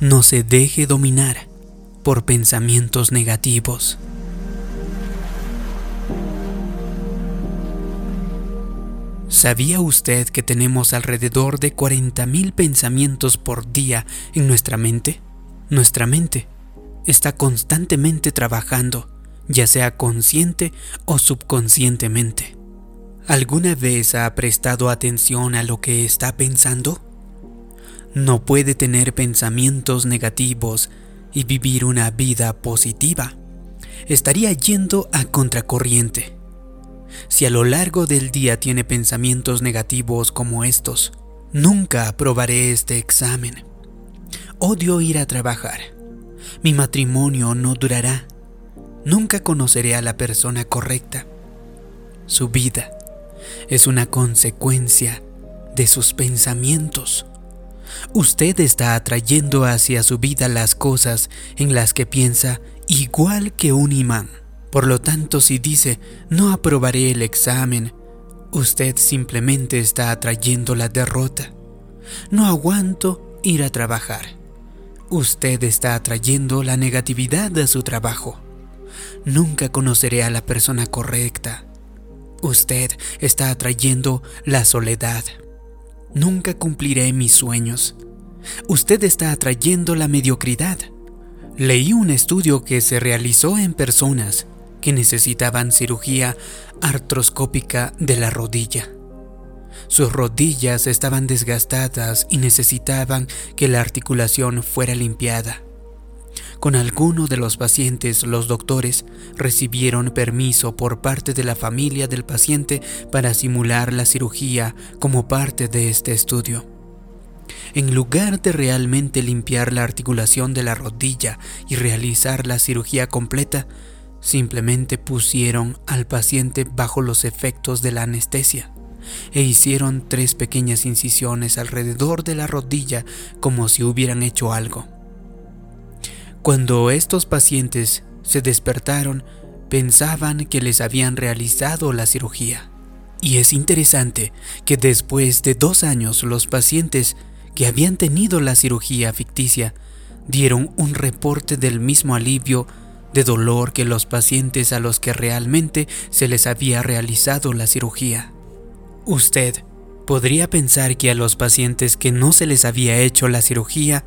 No se deje dominar por pensamientos negativos. ¿Sabía usted que tenemos alrededor de 40.000 pensamientos por día en nuestra mente? Nuestra mente está constantemente trabajando, ya sea consciente o subconscientemente. ¿Alguna vez ha prestado atención a lo que está pensando? No puede tener pensamientos negativos y vivir una vida positiva. Estaría yendo a contracorriente. Si a lo largo del día tiene pensamientos negativos como estos, nunca aprobaré este examen. Odio ir a trabajar. Mi matrimonio no durará. Nunca conoceré a la persona correcta. Su vida es una consecuencia de sus pensamientos. Usted está atrayendo hacia su vida las cosas en las que piensa igual que un imán. Por lo tanto, si dice, no aprobaré el examen, usted simplemente está atrayendo la derrota. No aguanto ir a trabajar. Usted está atrayendo la negatividad a su trabajo. Nunca conoceré a la persona correcta. Usted está atrayendo la soledad. Nunca cumpliré mis sueños. Usted está atrayendo la mediocridad. Leí un estudio que se realizó en personas que necesitaban cirugía artroscópica de la rodilla. Sus rodillas estaban desgastadas y necesitaban que la articulación fuera limpiada. Con alguno de los pacientes, los doctores recibieron permiso por parte de la familia del paciente para simular la cirugía como parte de este estudio. En lugar de realmente limpiar la articulación de la rodilla y realizar la cirugía completa, simplemente pusieron al paciente bajo los efectos de la anestesia e hicieron tres pequeñas incisiones alrededor de la rodilla como si hubieran hecho algo. Cuando estos pacientes se despertaron, pensaban que les habían realizado la cirugía. Y es interesante que después de dos años los pacientes que habían tenido la cirugía ficticia dieron un reporte del mismo alivio de dolor que los pacientes a los que realmente se les había realizado la cirugía. Usted podría pensar que a los pacientes que no se les había hecho la cirugía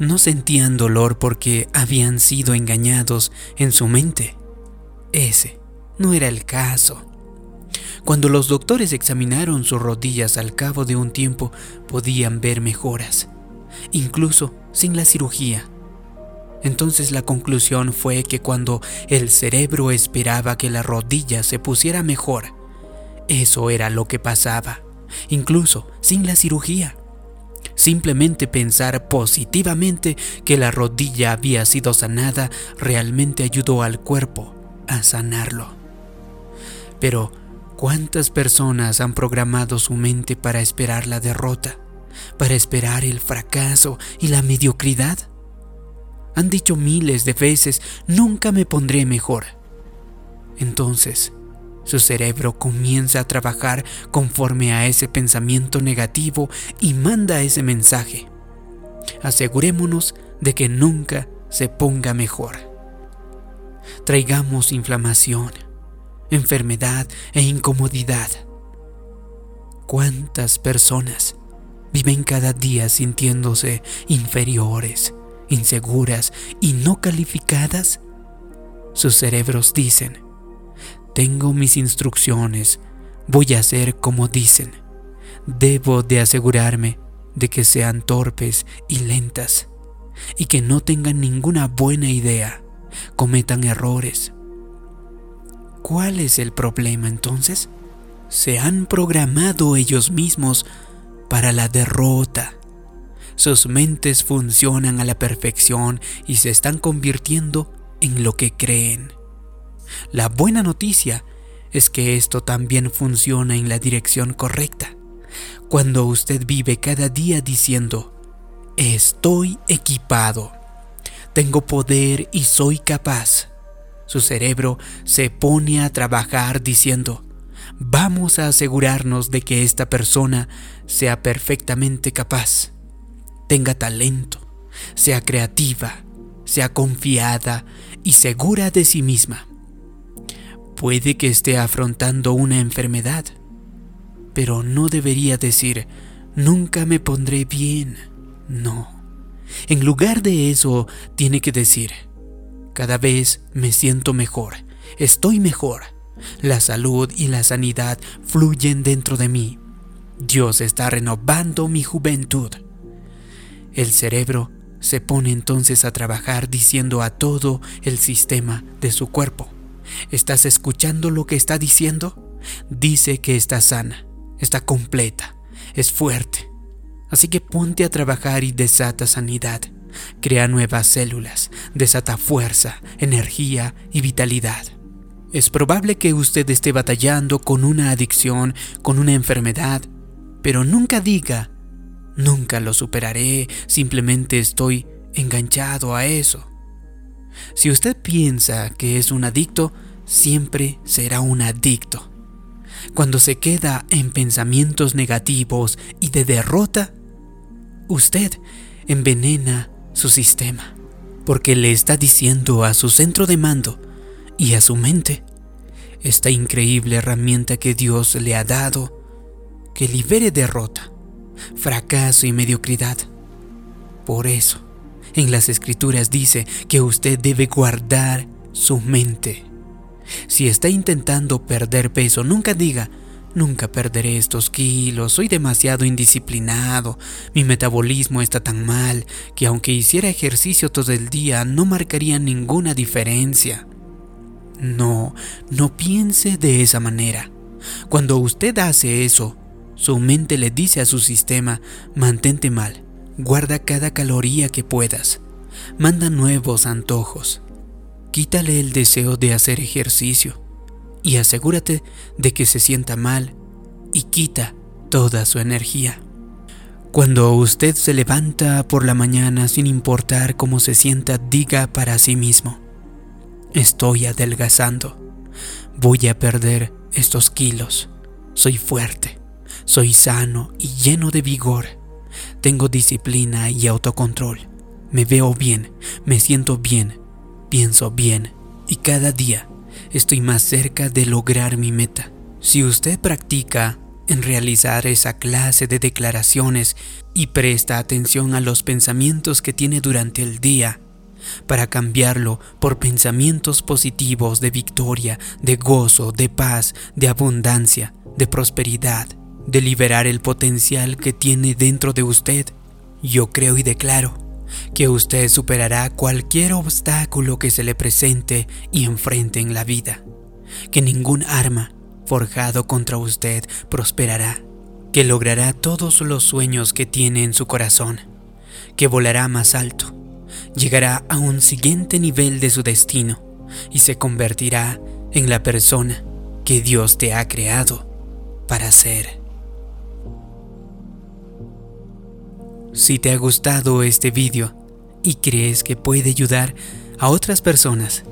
no sentían dolor porque habían sido engañados en su mente. Ese no era el caso. Cuando los doctores examinaron sus rodillas al cabo de un tiempo podían ver mejoras, incluso sin la cirugía. Entonces la conclusión fue que cuando el cerebro esperaba que la rodilla se pusiera mejor, eso era lo que pasaba, incluso sin la cirugía. Simplemente pensar positivamente que la rodilla había sido sanada realmente ayudó al cuerpo a sanarlo. Pero, ¿cuántas personas han programado su mente para esperar la derrota, para esperar el fracaso y la mediocridad? Han dicho miles de veces, nunca me pondré mejor. Entonces, su cerebro comienza a trabajar conforme a ese pensamiento negativo y manda ese mensaje. Asegurémonos de que nunca se ponga mejor. Traigamos inflamación, enfermedad e incomodidad. ¿Cuántas personas viven cada día sintiéndose inferiores, inseguras y no calificadas? Sus cerebros dicen, tengo mis instrucciones, voy a hacer como dicen. Debo de asegurarme de que sean torpes y lentas y que no tengan ninguna buena idea, cometan errores. ¿Cuál es el problema entonces? Se han programado ellos mismos para la derrota. Sus mentes funcionan a la perfección y se están convirtiendo en lo que creen. La buena noticia es que esto también funciona en la dirección correcta. Cuando usted vive cada día diciendo, estoy equipado, tengo poder y soy capaz, su cerebro se pone a trabajar diciendo, vamos a asegurarnos de que esta persona sea perfectamente capaz, tenga talento, sea creativa, sea confiada y segura de sí misma. Puede que esté afrontando una enfermedad, pero no debería decir, nunca me pondré bien. No. En lugar de eso, tiene que decir, cada vez me siento mejor, estoy mejor. La salud y la sanidad fluyen dentro de mí. Dios está renovando mi juventud. El cerebro se pone entonces a trabajar diciendo a todo el sistema de su cuerpo. ¿Estás escuchando lo que está diciendo? Dice que está sana, está completa, es fuerte. Así que ponte a trabajar y desata sanidad. Crea nuevas células, desata fuerza, energía y vitalidad. Es probable que usted esté batallando con una adicción, con una enfermedad, pero nunca diga, nunca lo superaré, simplemente estoy enganchado a eso. Si usted piensa que es un adicto, siempre será un adicto. Cuando se queda en pensamientos negativos y de derrota, usted envenena su sistema, porque le está diciendo a su centro de mando y a su mente esta increíble herramienta que Dios le ha dado que libere derrota, fracaso y mediocridad. Por eso, en las escrituras dice que usted debe guardar su mente. Si está intentando perder peso, nunca diga, nunca perderé estos kilos, soy demasiado indisciplinado, mi metabolismo está tan mal que aunque hiciera ejercicio todo el día no marcaría ninguna diferencia. No, no piense de esa manera. Cuando usted hace eso, su mente le dice a su sistema, mantente mal, guarda cada caloría que puedas, manda nuevos antojos, Quítale el deseo de hacer ejercicio y asegúrate de que se sienta mal y quita toda su energía. Cuando usted se levanta por la mañana sin importar cómo se sienta, diga para sí mismo, estoy adelgazando, voy a perder estos kilos, soy fuerte, soy sano y lleno de vigor, tengo disciplina y autocontrol, me veo bien, me siento bien, pienso bien y cada día estoy más cerca de lograr mi meta. Si usted practica en realizar esa clase de declaraciones y presta atención a los pensamientos que tiene durante el día, para cambiarlo por pensamientos positivos de victoria, de gozo, de paz, de abundancia, de prosperidad, de liberar el potencial que tiene dentro de usted, yo creo y declaro que usted superará cualquier obstáculo que se le presente y enfrente en la vida, que ningún arma forjado contra usted prosperará, que logrará todos los sueños que tiene en su corazón, que volará más alto, llegará a un siguiente nivel de su destino y se convertirá en la persona que Dios te ha creado para ser. Si te ha gustado este vídeo y crees que puede ayudar a otras personas,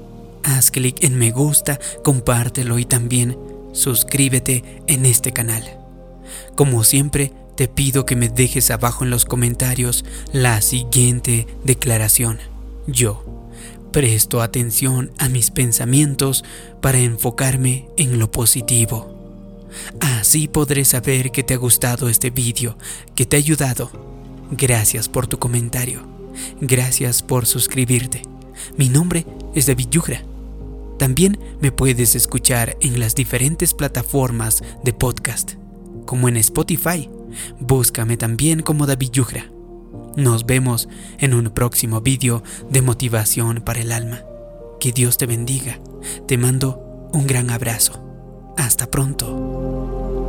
haz clic en me gusta, compártelo y también suscríbete en este canal. Como siempre, te pido que me dejes abajo en los comentarios la siguiente declaración. Yo presto atención a mis pensamientos para enfocarme en lo positivo. Así podré saber que te ha gustado este vídeo, que te ha ayudado Gracias por tu comentario. Gracias por suscribirte. Mi nombre es David Yugra. También me puedes escuchar en las diferentes plataformas de podcast, como en Spotify. Búscame también como David Yugra. Nos vemos en un próximo vídeo de motivación para el alma. Que Dios te bendiga. Te mando un gran abrazo. Hasta pronto.